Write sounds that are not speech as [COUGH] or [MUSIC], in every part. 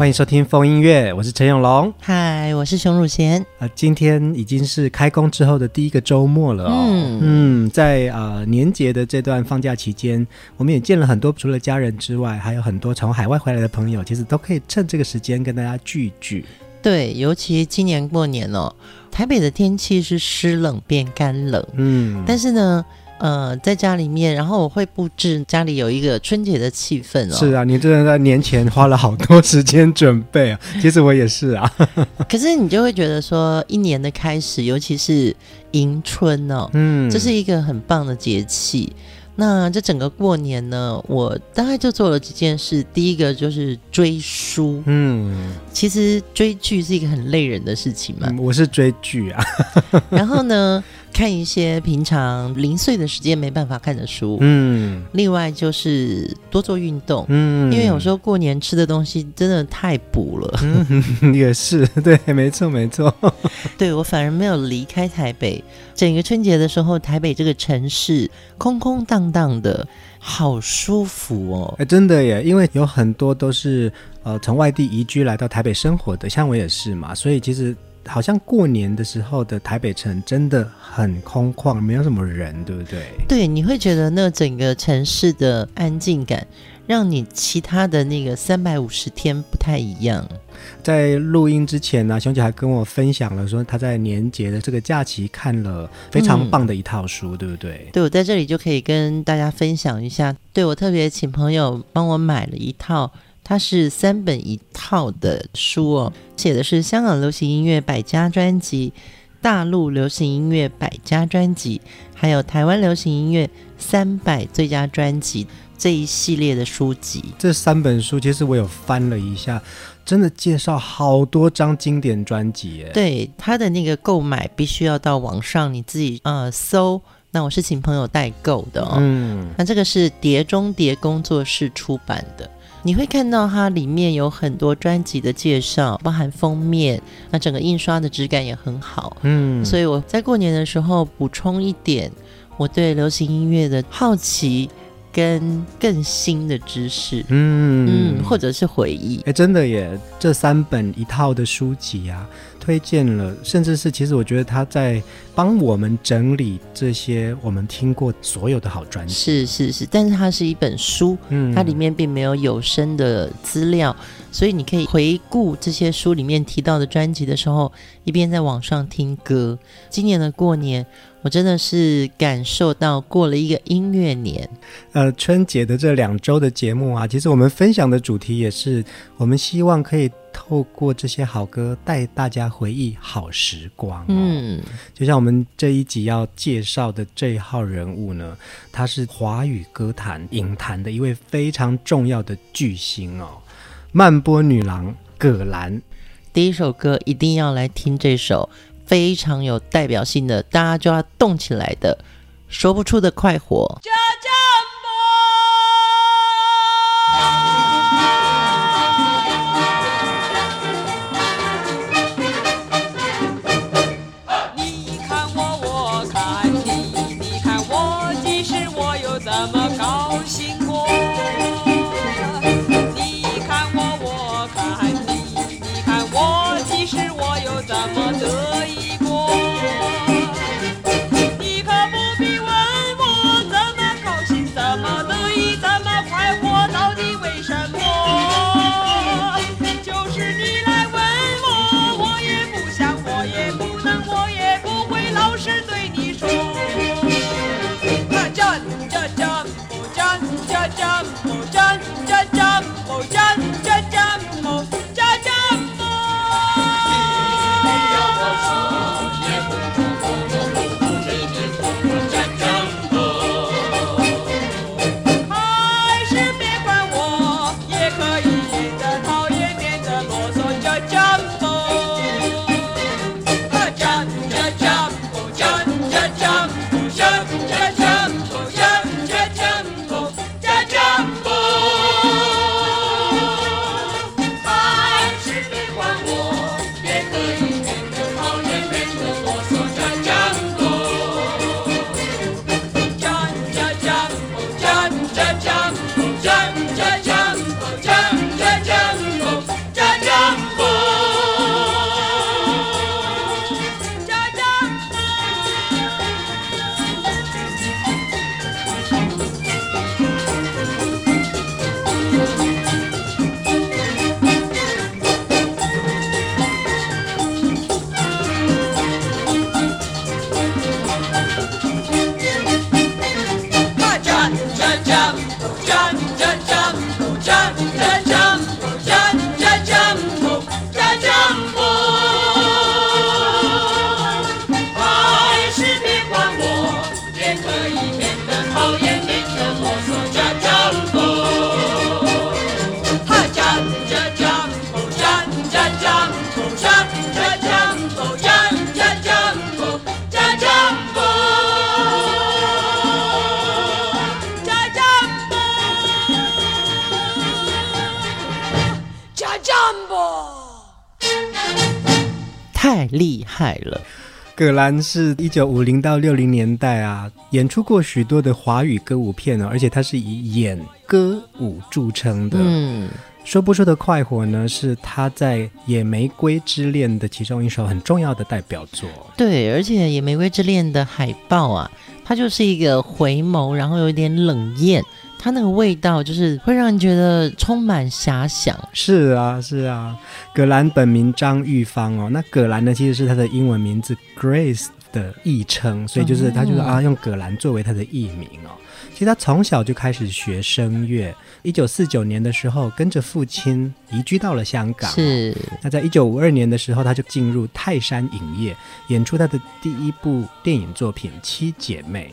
欢迎收听风音乐，我是陈永龙。嗨，我是熊汝贤。啊，今天已经是开工之后的第一个周末了哦。嗯，嗯在呃年节的这段放假期间，我们也见了很多除了家人之外，还有很多从海外回来的朋友，其实都可以趁这个时间跟大家聚聚。对，尤其今年过年哦，台北的天气是湿冷变干冷。嗯，但是呢。呃，在家里面，然后我会布置家里有一个春节的气氛哦。是啊，你真的在年前花了好多时间准备啊。[LAUGHS] 其实我也是啊。[LAUGHS] 可是你就会觉得说，一年的开始，尤其是迎春哦，嗯，这是一个很棒的节气。那这整个过年呢，我大概就做了几件事。第一个就是追书，嗯，其实追剧是一个很累人的事情嘛。嗯，我是追剧啊。[LAUGHS] 然后呢，看一些平常零碎的时间没办法看的书，嗯。另外就是多做运动，嗯，因为有时候过年吃的东西真的太补了。嗯，[LAUGHS] 也是，[LAUGHS] 对，没错，没错。[LAUGHS] 对，我反而没有离开台北。整个春节的时候，台北这个城市空空荡荡的，好舒服哦！哎，真的耶，因为有很多都是呃从外地移居来到台北生活的，像我也是嘛，所以其实好像过年的时候的台北城真的很空旷，没有什么人，对不对？对，你会觉得那整个城市的安静感，让你其他的那个三百五十天不太一样。在录音之前呢，熊姐还跟我分享了说，她在年节的这个假期看了非常棒的一套书，嗯、对不对？对，我在这里就可以跟大家分享一下。对，我特别请朋友帮我买了一套，它是三本一套的书哦，写的是香港流行音乐百家专辑、大陆流行音乐百家专辑，还有台湾流行音乐三百最佳专辑这一系列的书籍。这三本书其实我有翻了一下。真的介绍好多张经典专辑耶！对，他的那个购买必须要到网上你自己呃搜。那我是请朋友代购的哦。嗯，那这个是碟中谍工作室出版的，你会看到它里面有很多专辑的介绍，包含封面。那整个印刷的质感也很好。嗯，所以我在过年的时候补充一点我对流行音乐的好奇。跟更新的知识，嗯嗯，或者是回忆，哎、欸，真的耶！这三本一套的书籍啊，推荐了，甚至是其实我觉得他在帮我们整理这些我们听过所有的好专辑，是是是，但是它是一本书，嗯，它里面并没有有声的资料，所以你可以回顾这些书里面提到的专辑的时候，一边在网上听歌。今年的过年。我真的是感受到过了一个音乐年，呃，春节的这两周的节目啊，其实我们分享的主题也是，我们希望可以透过这些好歌带大家回忆好时光哦。嗯，就像我们这一集要介绍的这一号人物呢，他是华语歌坛影坛的一位非常重要的巨星哦，慢波女郎葛兰。第一首歌一定要来听这首。非常有代表性的，大家就要动起来的，说不出的快活。厉害了！葛兰是一九五零到六零年代啊，演出过许多的华语歌舞片哦，而且他是以演歌舞著称的。嗯，说不出的快活呢，是他在《野玫瑰之恋》的其中一首很重要的代表作。对，而且《野玫瑰之恋》的海报啊，它就是一个回眸，然后有一点冷艳。它那个味道就是会让人觉得充满遐想。是啊，是啊。葛兰本名张玉芳哦，那葛兰呢，其实是她的英文名字 Grace 的译称，所以就是她就是啊，用葛兰作为她的艺名哦。其实他从小就开始学声乐，一九四九年的时候跟着父亲移居到了香港。是。那在一九五二年的时候，他就进入泰山影业，演出他的第一部电影作品《七姐妹》。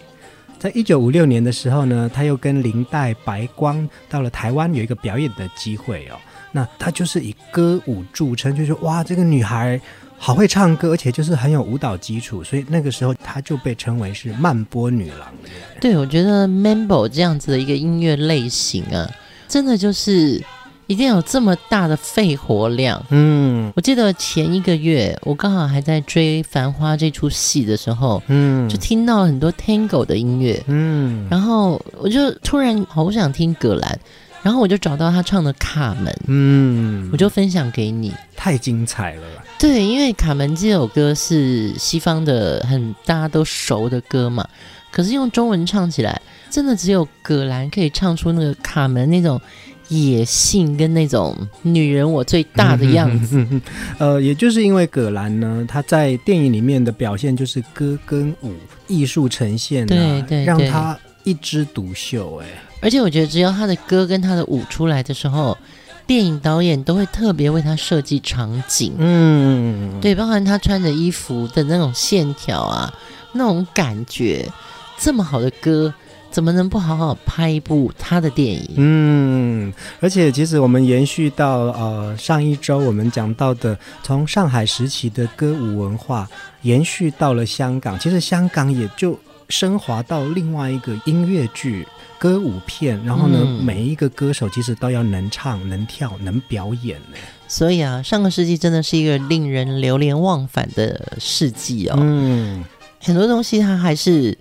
在一九五六年的时候呢，他又跟林黛、白光到了台湾，有一个表演的机会哦。那他就是以歌舞著称，就是哇，这个女孩好会唱歌，而且就是很有舞蹈基础，所以那个时候她就被称为是慢波女郎。对，我觉得 Mambo 这样子的一个音乐类型啊，真的就是。一定有这么大的肺活量。嗯，我记得前一个月，我刚好还在追《繁花》这出戏的时候，嗯，就听到很多 Tango 的音乐，嗯，然后我就突然好想听葛兰，然后我就找到他唱的《卡门》，嗯，我就分享给你，太精彩了。对，因为《卡门》这首歌是西方的很大家都熟的歌嘛，可是用中文唱起来，真的只有葛兰可以唱出那个卡门那种。野性跟那种女人我最大的样子，嗯、[LAUGHS] 呃，也就是因为葛兰呢，她在电影里面的表现就是歌跟舞艺术呈现、啊，对对，让她一枝独秀、欸。哎，而且我觉得只要她的歌跟她的舞出来的时候，电影导演都会特别为她设计场景。嗯，对，包含她穿着衣服的那种线条啊，那种感觉，这么好的歌。怎么能不好好拍一部他的电影？嗯，而且其实我们延续到呃上一周我们讲到的，从上海时期的歌舞文化延续到了香港，其实香港也就升华到另外一个音乐剧歌舞片，然后呢，嗯、每一个歌手其实都要能唱、能跳、能表演呢。所以啊，上个世纪真的是一个令人流连忘返的世纪哦。嗯，很多东西它还是。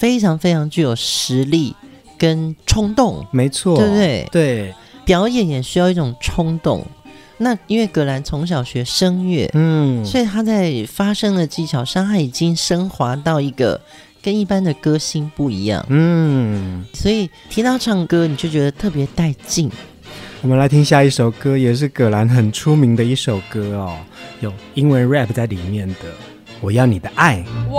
非常非常具有实力跟冲动，没错，对不对？对，表演也需要一种冲动。那因为葛兰从小学声乐，嗯，所以他在发声的技巧上，他已经升华到一个跟一般的歌星不一样，嗯。所以提到唱歌，你就觉得特别带劲。我们来听下一首歌，也是葛兰很出名的一首歌哦，有英文 rap 在里面的。我要你的爱。不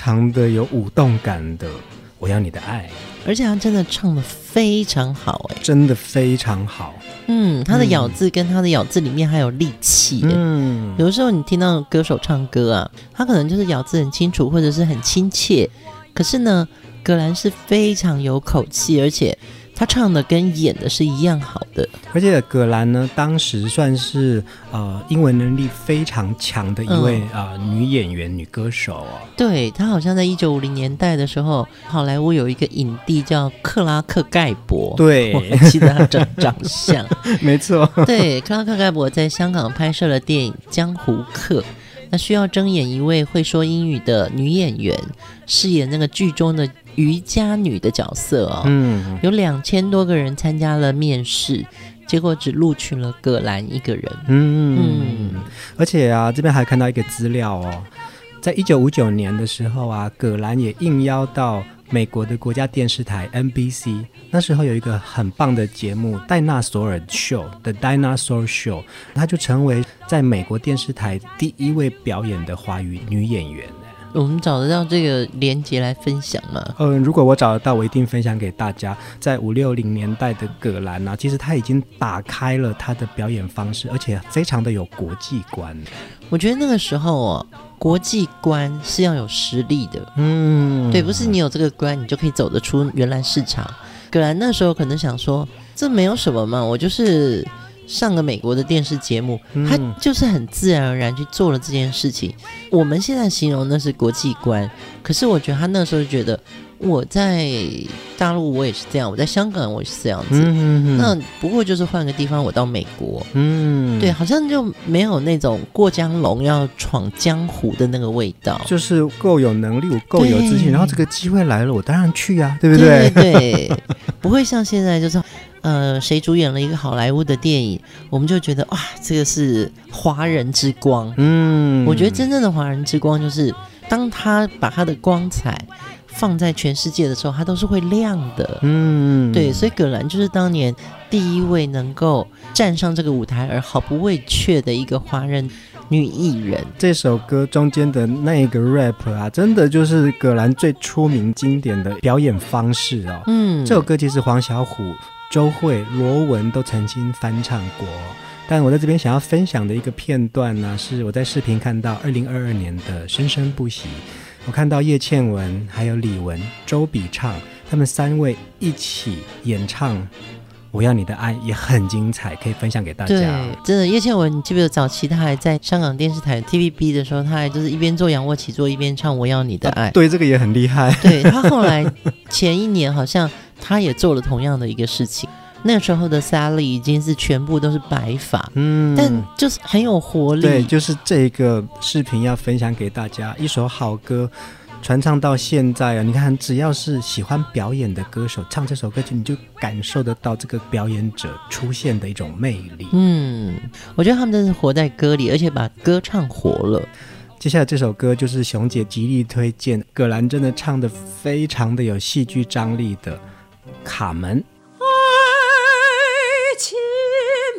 常的有舞动感的，我要你的爱，而且他真的唱得非常好，哎，真的非常好。嗯，他的咬字跟他的咬字里面还有力气。嗯，有的时候你听到歌手唱歌啊，他可能就是咬字很清楚或者是很亲切，可是呢，格兰是非常有口气，而且。他唱的跟演的是一样好的，而且葛兰呢，当时算是呃英文能力非常强的一位啊、嗯。呃、女演员、女歌手哦。对，她好像在一九五零年代的时候，好莱坞有一个影帝叫克拉克盖博，对，我还记得他长长相，[LAUGHS] 没错，对，克拉克盖博在香港拍摄了电影《江湖客》，那需要睁眼一位会说英语的女演员，饰演那个剧中的。瑜伽女的角色哦，嗯，有两千多个人参加了面试，结果只录取了葛兰一个人。嗯嗯，而且啊，这边还看到一个资料哦，在一九五九年的时候啊，葛兰也应邀到美国的国家电视台 NBC，那时候有一个很棒的节目《戴纳索尔秀》的 Dinosaur Show，她就成为在美国电视台第一位表演的华语女演员。我们找得到这个连接来分享吗？嗯，如果我找得到，我一定分享给大家。在五六零年代的葛兰啊，其实他已经打开了他的表演方式，而且非常的有国际观。我觉得那个时候哦，国际观是要有实力的。嗯，对，不是你有这个观，你就可以走得出原来市场。葛兰那时候可能想说，这没有什么嘛，我就是。上个美国的电视节目，他就是很自然而然去做了这件事情。我们现在形容那是国际观，可是我觉得他那时候就觉得我在大陆我也是这样，我在香港我也是这样子。嗯、那不过就是换个地方，我到美国，嗯，对，好像就没有那种过江龙要闯江湖的那个味道，就是够有能力，我够有自信，然后这个机会来了，我当然去呀、啊，对不对？对，对，不会像现在就是。呃，谁主演了一个好莱坞的电影，我们就觉得哇，这个是华人之光。嗯，我觉得真正的华人之光就是，当他把他的光彩放在全世界的时候，他都是会亮的。嗯，对，所以葛兰就是当年第一位能够站上这个舞台而毫不畏怯的一个华人女艺人。这首歌中间的那个 rap 啊，真的就是葛兰最出名经典的表演方式哦。嗯，这首歌其实黄小琥。周蕙、罗文都曾经翻唱过，但我在这边想要分享的一个片段呢，是我在视频看到二零二二年的《生生不息》，我看到叶倩文、还有李玟、周笔畅他们三位一起演唱《我要你的爱》，也很精彩，可以分享给大家。对，真的，叶倩文，你记不记得早期她还在香港电视台 TVB 的时候，她还就是一边做仰卧起坐一边唱《我要你的爱》啊。对，这个也很厉害。对，她后来前一年好像。他也做了同样的一个事情。那时候的 Sally 已经是全部都是白发，嗯，但就是很有活力。对，就是这个视频要分享给大家，一首好歌，传唱到现在啊，你看，只要是喜欢表演的歌手唱这首歌曲，你就感受得到这个表演者出现的一种魅力。嗯，我觉得他们真是活在歌里，而且把歌唱活了。接下来这首歌就是熊姐极力推荐，葛兰真的唱的非常的有戏剧张力的《卡门》。爱情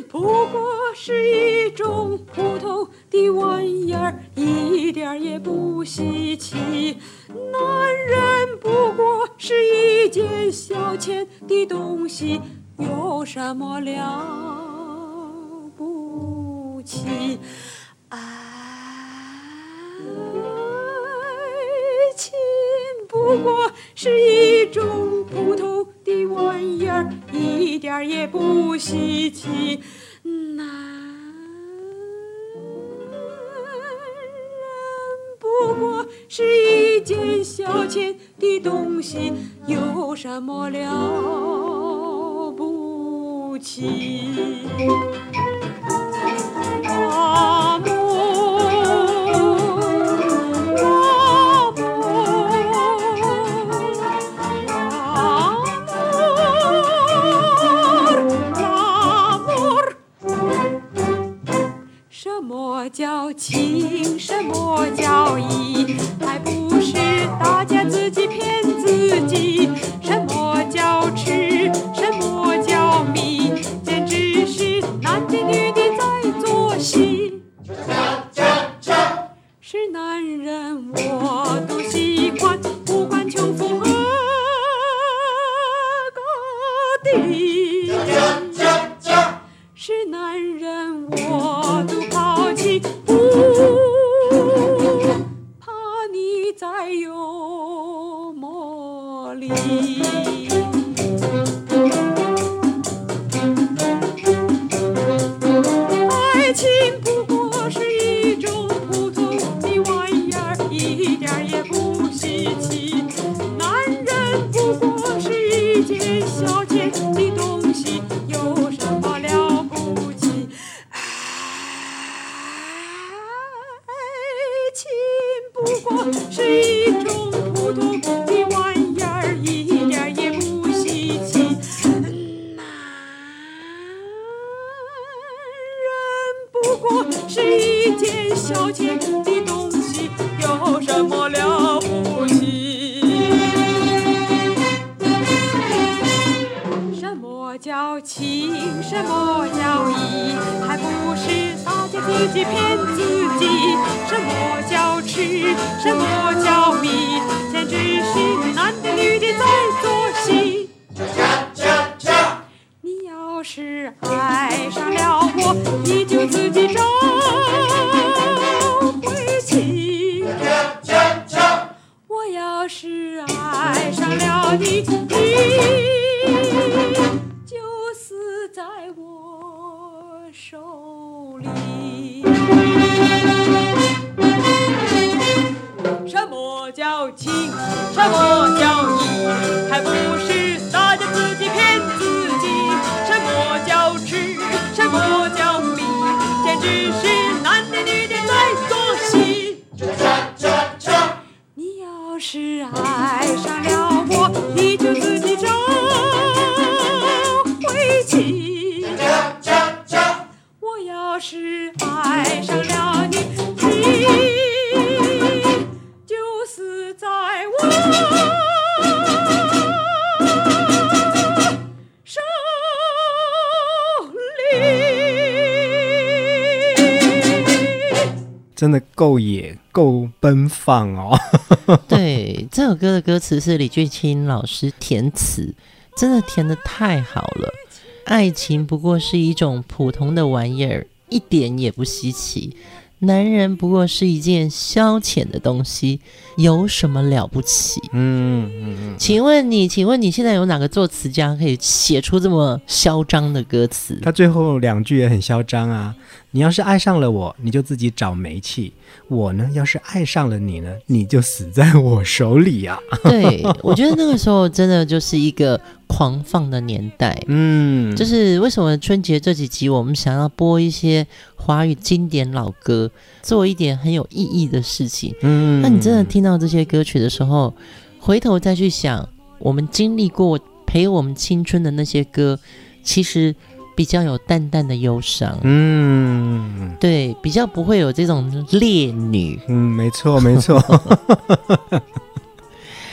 不过是一种普通的玩意儿，一点也不稀奇。男人不过是一件消遣的东西，有什么了不起？爱情不过是一种，一点也不稀奇。男人不过是一件消遣的东西，有什么了不起？男人够野，够奔放哦！[LAUGHS] 对，这首歌的歌词是李俊清老师填词，真的填的太好了。爱情不过是一种普通的玩意儿，一点也不稀奇。男人不过是一件消遣的东西，有什么了不起？嗯嗯嗯。请问你，请问你现在有哪个作词家可以写出这么嚣张的歌词？他最后两句也很嚣张啊。你要是爱上了我，你就自己找煤气；我呢，要是爱上了你呢，你就死在我手里啊！[LAUGHS] 对，我觉得那个时候真的就是一个狂放的年代。嗯，就是为什么春节这几集我们想要播一些华语经典老歌，做一点很有意义的事情。嗯，那你真的听到这些歌曲的时候，回头再去想，我们经历过陪我们青春的那些歌，其实。比较有淡淡的忧伤，嗯，对，比较不会有这种烈女，嗯，没错，没错。[LAUGHS]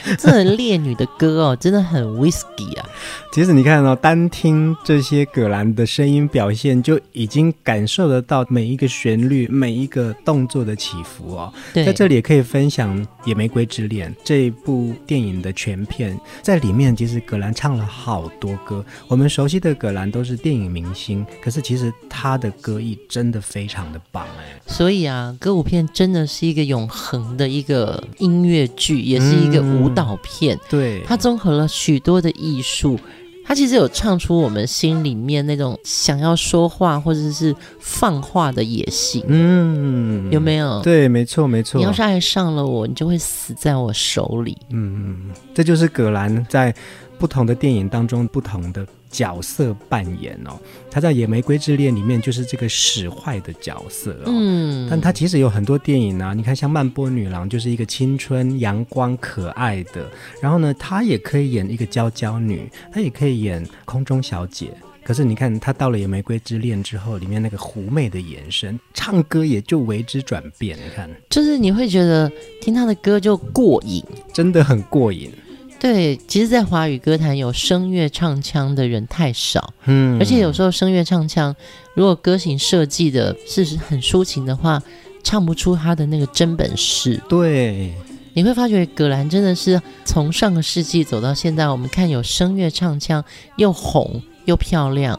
[LAUGHS] 这烈女的歌哦，真的很 whisky 啊！其实你看哦，单听这些葛兰的声音表现，就已经感受得到每一个旋律、每一个动作的起伏哦。在这里也可以分享《野玫瑰之恋》这一部电影的全片，在里面其实葛兰唱了好多歌。我们熟悉的葛兰都是电影明星，可是其实他的歌艺真的非常的棒哎。所以啊，歌舞片真的是一个永恒的一个音乐剧，也是一个舞蹈。导片，对，它综合了许多的艺术，它其实有唱出我们心里面那种想要说话或者是放话的野心，嗯，有没有？对，没错，没错。你要是爱上了我，你就会死在我手里。嗯，这就是葛兰在不同的电影当中不同的。角色扮演哦，他在《野玫瑰之恋》里面就是这个使坏的角色哦。嗯，但他其实有很多电影啊，你看像《曼波女郎》就是一个青春阳光可爱的，然后呢，她也可以演一个娇娇女，她也可以演空中小姐。可是你看她到了《野玫瑰之恋》之后，里面那个狐媚的眼神，唱歌也就为之转变。你看，就是你会觉得听她的歌就过瘾，真的很过瘾。对，其实，在华语歌坛有声乐唱腔的人太少，嗯，而且有时候声乐唱腔，如果歌型设计的是很抒情的话，唱不出他的那个真本事。对，你会发觉葛兰真的是从上个世纪走到现在，我们看有声乐唱腔又红又漂亮，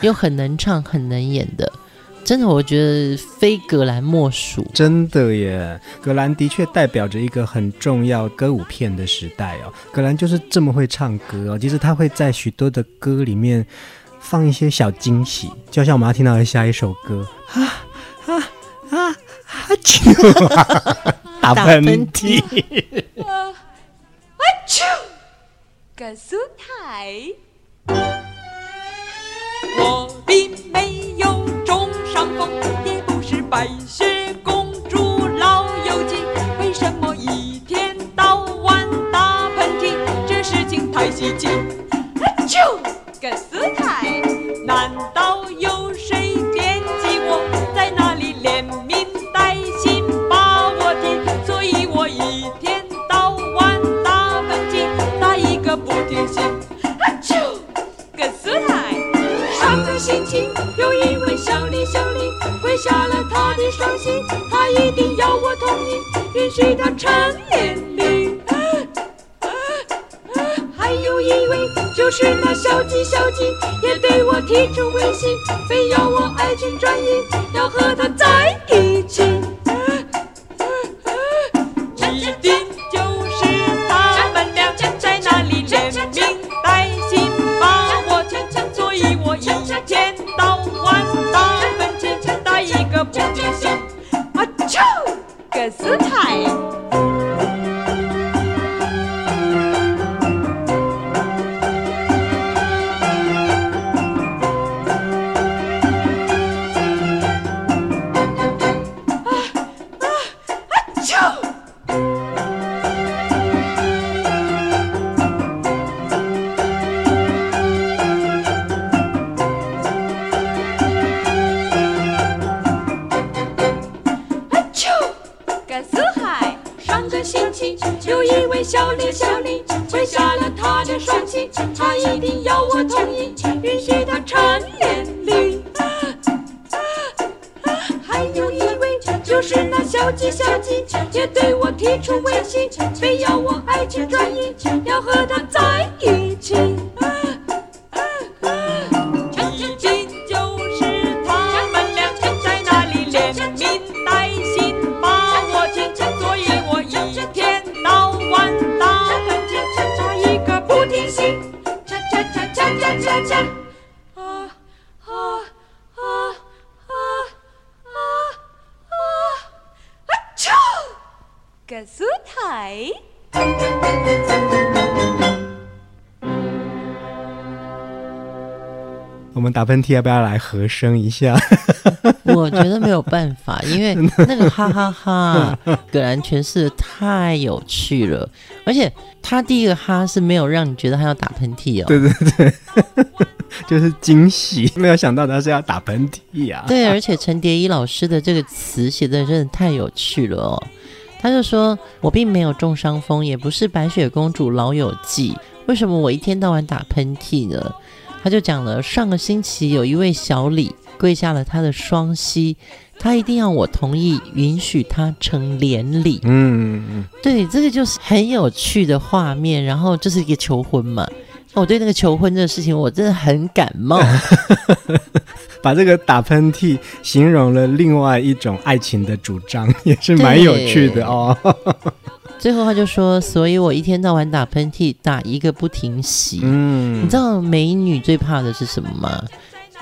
又很能唱很能演的。真的，我觉得非格兰莫属。真的耶，格兰的确代表着一个很重要歌舞片的时代哦。格兰就是这么会唱歌哦，其实他会在许多的歌里面放一些小惊喜，就像我们要听到的下一首歌啊啊啊啊！打喷嚏，啊啾！歌苏台，我并没白雪公主，老友记为什么一天到晚打喷嚏？这事情太稀奇。啊，有一位小李小李。跪下了他的双膝，他一定要我同意，允许他成年礼。还有一位就是那小鸡，小鸡也对我提出威胁，非要我爱情转移，要和他打喷嚏要不要来和声一下？[LAUGHS] 我觉得没有办法，因为 [LAUGHS] 那个哈哈哈，葛兰诠释的太有趣了，而且他第一个哈是没有让你觉得他要打喷嚏哦。对对对，[LAUGHS] 就是惊喜，没有想到他是要打喷嚏呀。对，而且陈蝶衣老师的这个词写的真的太有趣了哦。他就说：“我并没有中伤风，也不是白雪公主老友记，为什么我一天到晚打喷嚏呢？”他就讲了，上个星期有一位小李跪下了他的双膝，他一定要我同意允许他成连理。嗯嗯，对，这个就是很有趣的画面，然后就是一个求婚嘛。我对那个求婚这个事情，我真的很感冒。[LAUGHS] 把这个打喷嚏形容了另外一种爱情的主张，也是蛮有趣的哦。最后他就说：“所以我一天到晚打喷嚏，打一个不停息。嗯，你知道美女最怕的是什么吗？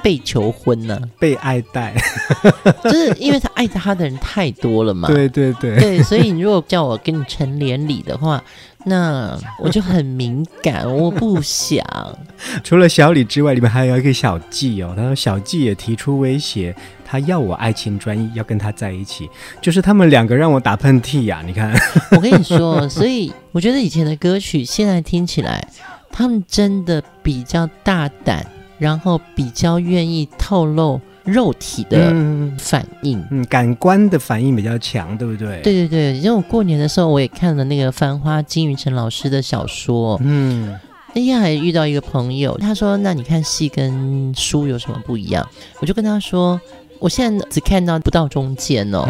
被求婚呢、啊？被爱戴，[LAUGHS] 就是因为他爱他的人太多了嘛。对对对，对，所以你如果叫我跟你成连理的话，那我就很敏感，我不想。[LAUGHS] 除了小李之外，里面还有一个小季哦。他说小季也提出威胁。”他要我爱情专一，要跟他在一起，就是他们两个让我打喷嚏呀！你看，[LAUGHS] 我跟你说，所以我觉得以前的歌曲现在听起来，他们真的比较大胆，然后比较愿意透露肉体的反应，嗯，嗯，感官的反应比较强，对不对？对对对，因为我过年的时候我也看了那个《繁花》金宇澄老师的小说，嗯，那天还遇到一个朋友，他说：“那你看戏跟书有什么不一样？”我就跟他说。我现在只看到不到中间哦，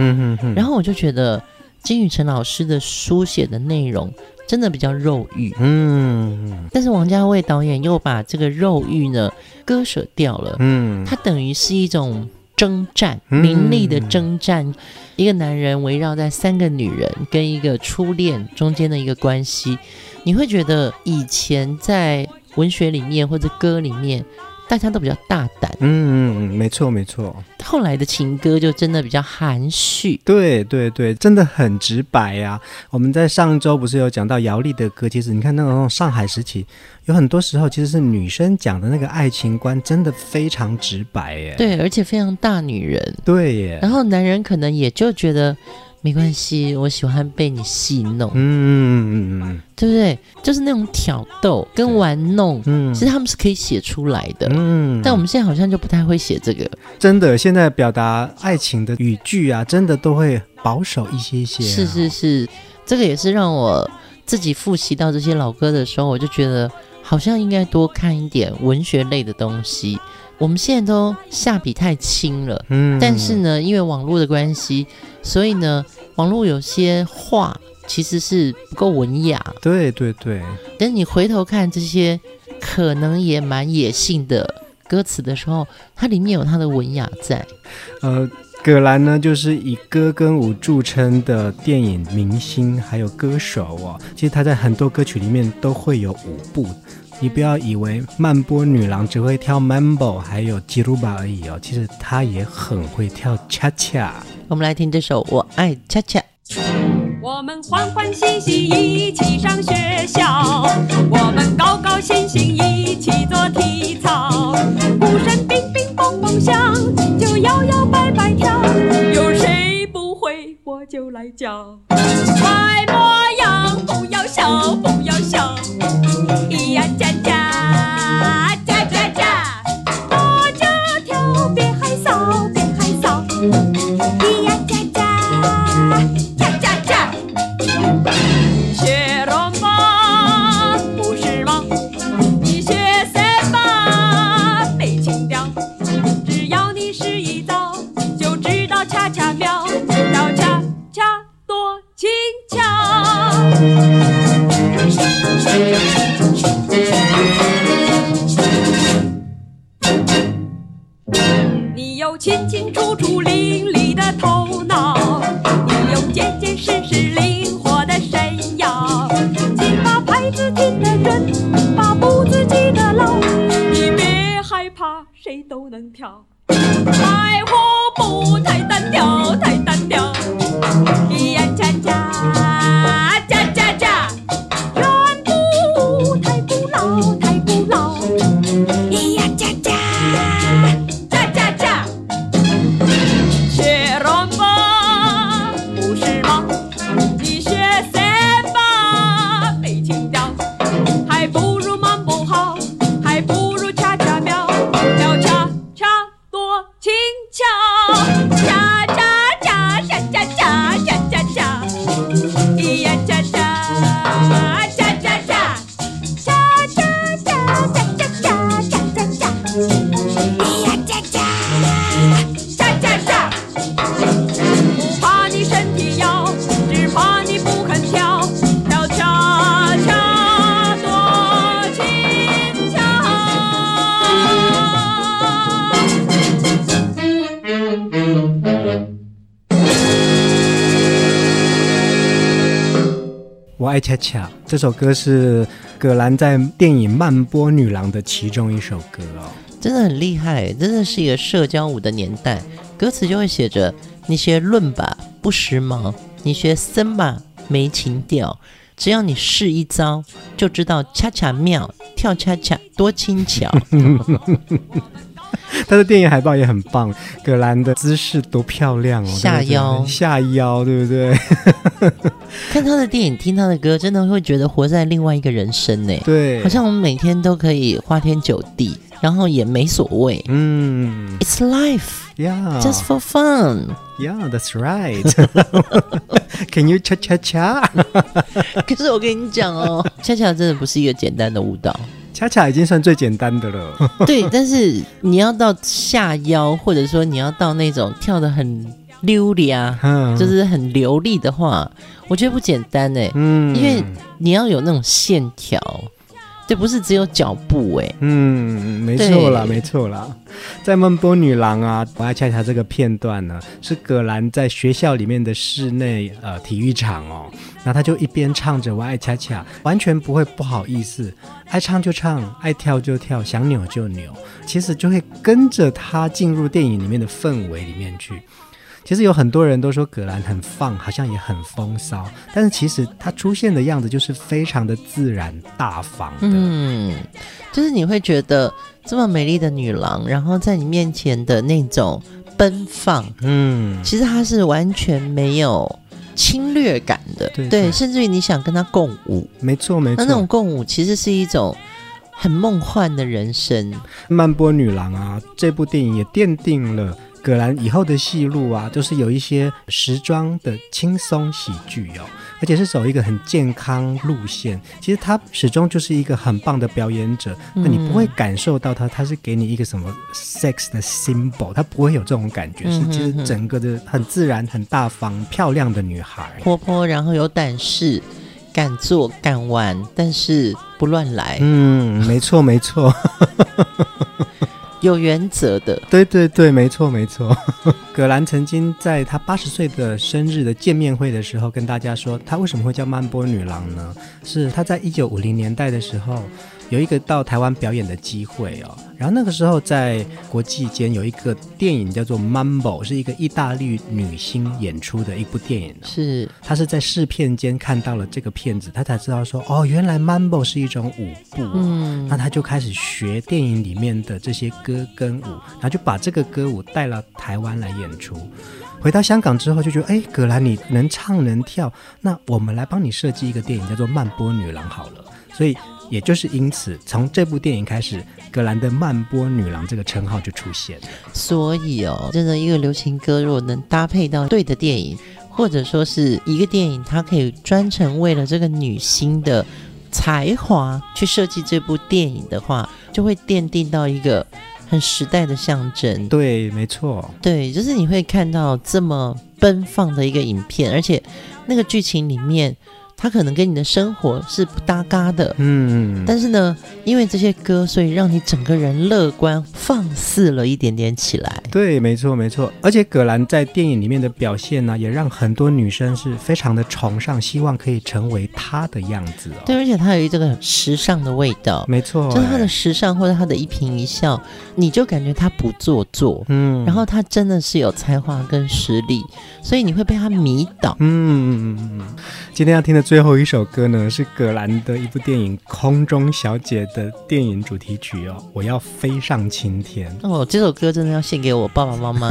然后我就觉得金宇澄老师的书写的内容真的比较肉欲，嗯，但是王家卫导演又把这个肉欲呢割舍掉了，嗯，它等于是一种征战，名利的征战，嗯，一个男人围绕在三个女人跟一个初恋中间的一个关系，你会觉得以前在文学里面或者歌里面。大家都比较大胆，嗯嗯嗯，没错没错。后来的情歌就真的比较含蓄，对对对，真的很直白呀、啊。我们在上周不是有讲到姚丽的歌，其实你看那种上海时期，有很多时候其实是女生讲的那个爱情观，真的非常直白耶。对，而且非常大女人。对耶。然后男人可能也就觉得。没关系，我喜欢被你戏弄，嗯嗯嗯嗯，对不对？就是那种挑逗跟玩弄，嗯，其实他们是可以写出来的，嗯，但我们现在好像就不太会写这个。真的，现在表达爱情的语句啊，真的都会保守一些些啊。是是是，这个也是让我自己复习到这些老歌的时候，我就觉得好像应该多看一点文学类的东西。我们现在都下笔太轻了，嗯，但是呢，因为网络的关系，所以呢，网络有些话其实是不够文雅。对对对。等你回头看这些可能也蛮野性的歌词的时候，它里面有它的文雅在。呃，葛兰呢，就是以歌跟舞著称的电影明星，还有歌手哦。其实他在很多歌曲里面都会有舞步。你不要以为曼波女郎只会跳 Mambo，还有吉鲁巴而已哦，其实她也很会跳恰恰。我们来听这首《我爱恰恰》。我们欢欢喜喜一起上学校，我们高高兴兴一起做体操，鼓声乒乒乓乓响，就摇摇摆摆跳，有谁不会我就来教。坏模样不要笑，不要笑。咿呀恰恰，你要清清楚楚爱恰恰这首歌是葛兰在电影《曼波女郎》的其中一首歌哦，真的很厉害，真的是一个社交舞的年代，歌词就会写着：你学论吧不时髦，你学森吧没情调，只要你试一招，就知道恰恰妙，跳恰恰多轻巧。[LAUGHS] [LAUGHS] 他的电影海报也很棒，葛兰的姿势多漂亮哦，[LAUGHS] 下腰下腰，对不对？[LAUGHS] 看他的电影，听他的歌，真的会觉得活在另外一个人生呢。对，好像我们每天都可以花天酒地，然后也没所谓。嗯，It's life，yeah，just for fun，yeah，that's right。Can you cha cha cha？可是我跟你讲哦，恰恰真的不是一个简单的舞蹈。恰恰已经算最简单的了。[LAUGHS] 对，但是你要到下腰，或者说你要到那种跳的很溜利啊，就是很流利的话，我觉得不简单哎。嗯，因为你要有那种线条。这不是只有脚步哎，嗯，没错啦，没错啦，在《孟波女郎》啊，我爱恰恰这个片段呢，是葛兰在学校里面的室内呃体育场哦，那他就一边唱着我爱恰恰，完全不会不好意思，爱唱就唱，爱跳就跳，想扭就扭，其实就会跟着他进入电影里面的氛围里面去。其实有很多人都说葛兰很放，好像也很风骚，但是其实她出现的样子就是非常的自然大方的。嗯，就是你会觉得这么美丽的女郎，然后在你面前的那种奔放，嗯，其实她是完全没有侵略感的，对，对，对，甚至于你想跟她共舞，没错没错，那那种共舞其实是一种很梦幻的人生。曼波女郎啊，这部电影也奠定了。葛兰以后的戏路啊，都是有一些时装的轻松喜剧哦，而且是走一个很健康路线。其实他始终就是一个很棒的表演者，那你不会感受到他，他是给你一个什么 sex 的 symbol，他不会有这种感觉，是其实整个的很自然、很大方、漂亮的女孩，活泼，然后有胆识，敢做敢玩，但是不乱来。嗯，没错，没错。[LAUGHS] 有原则的，对对对，没错没错。[LAUGHS] 葛兰曾经在他八十岁的生日的见面会的时候，跟大家说，他为什么会叫曼波女郎呢？是他在一九五零年代的时候。有一个到台湾表演的机会哦，然后那个时候在国际间有一个电影叫做《Mambo》，是一个意大利女星演出的一部电影。是，她是在试片间看到了这个片子，她才知道说，哦，原来 Mambo 是一种舞步。嗯，那她就开始学电影里面的这些歌跟舞，然后就把这个歌舞带到台湾来演出。回到香港之后就觉得，哎，葛兰你能唱能跳，那我们来帮你设计一个电影叫做《曼波女郎》好了。所以。也就是因此，从这部电影开始，格兰的曼波女郎这个称号就出现。所以哦，真的一个流行歌，如果能搭配到对的电影，或者说是一个电影，它可以专程为了这个女星的才华去设计这部电影的话，就会奠定到一个很时代的象征。对，没错。对，就是你会看到这么奔放的一个影片，而且那个剧情里面。他可能跟你的生活是不搭嘎的，嗯，但是呢，因为这些歌，所以让你整个人乐观放肆了一点点起来。对，没错，没错。而且葛兰在电影里面的表现呢，也让很多女生是非常的崇尚，希望可以成为她的样子哦。对，而且她有一这个时尚的味道，没错，就是她的时尚或者她的一颦一笑，你就感觉她不做作，嗯，然后她真的是有才华跟实力，所以你会被她迷倒，嗯嗯嗯嗯。今天要听的。最后一首歌呢，是葛兰的一部电影《空中小姐》的电影主题曲哦，我要飞上青天哦。这首歌真的要献给我爸爸妈妈，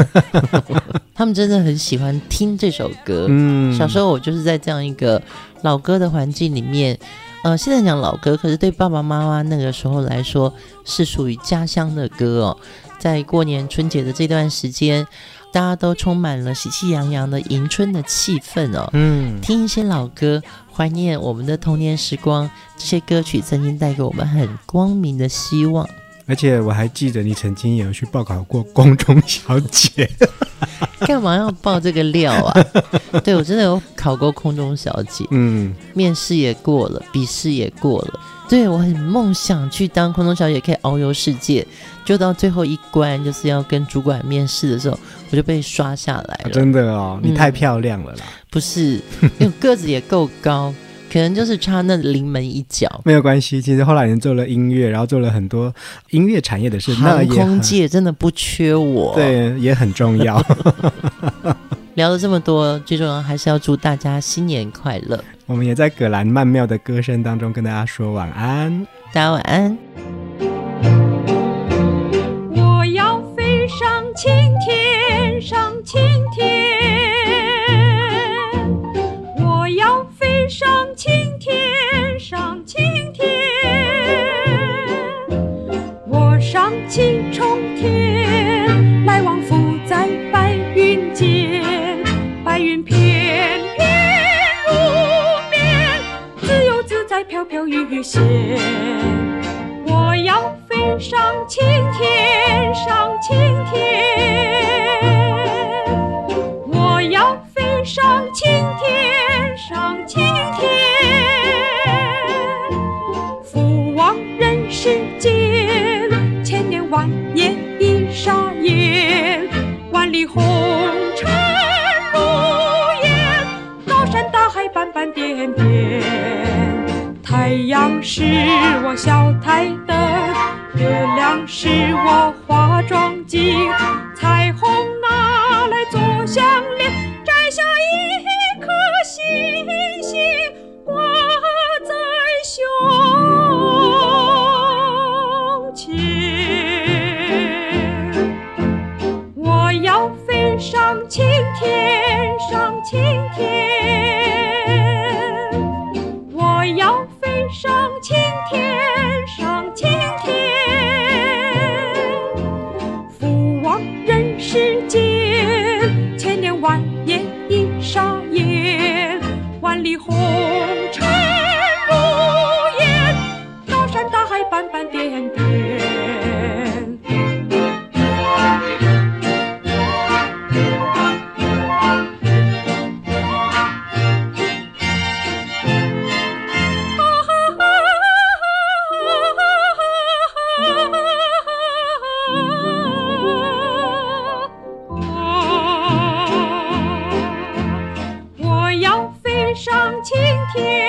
[LAUGHS] 他们真的很喜欢听这首歌。嗯，小时候我就是在这样一个老歌的环境里面，呃，现在讲老歌，可是对爸爸妈妈那个时候来说是属于家乡的歌哦。在过年春节的这段时间。大家都充满了喜气洋洋的迎春的气氛哦，嗯，听一些老歌，怀念我们的童年时光。这些歌曲曾经带给我们很光明的希望。而且我还记得你曾经也有去报考过宫中小姐，干嘛要爆这个料啊？[LAUGHS] 对，我真的有考过空中小姐，嗯，面试也过了，笔试也过了。对，我很梦想去当空中小姐，可以遨游世界。就到最后一关，就是要跟主管面试的时候，我就被刷下来了。真的哦，你太漂亮了啦！嗯、不是，[LAUGHS] 因为个子也够高，可能就是差那临门一脚。没有关系，其实后来人做了音乐，然后做了很多音乐产业的事。航空界真的不缺我，对，也很重要。[LAUGHS] 聊了这么多，最重要还是要祝大家新年快乐。我们也在葛兰曼妙的歌声当中跟大家说晚安，大家晚安。我要飞上青天，上青天。我要飞上青天，上青天。我上青冲天，翩翩如绵，自由自在飘飘欲仙。我要飞上青天，上青天。我要飞上青天，上青天。俯望人世间，千年万年一眨眼，万里红大海。斑斑点点，太阳是我小台灯，月亮是我化妆镜，晴天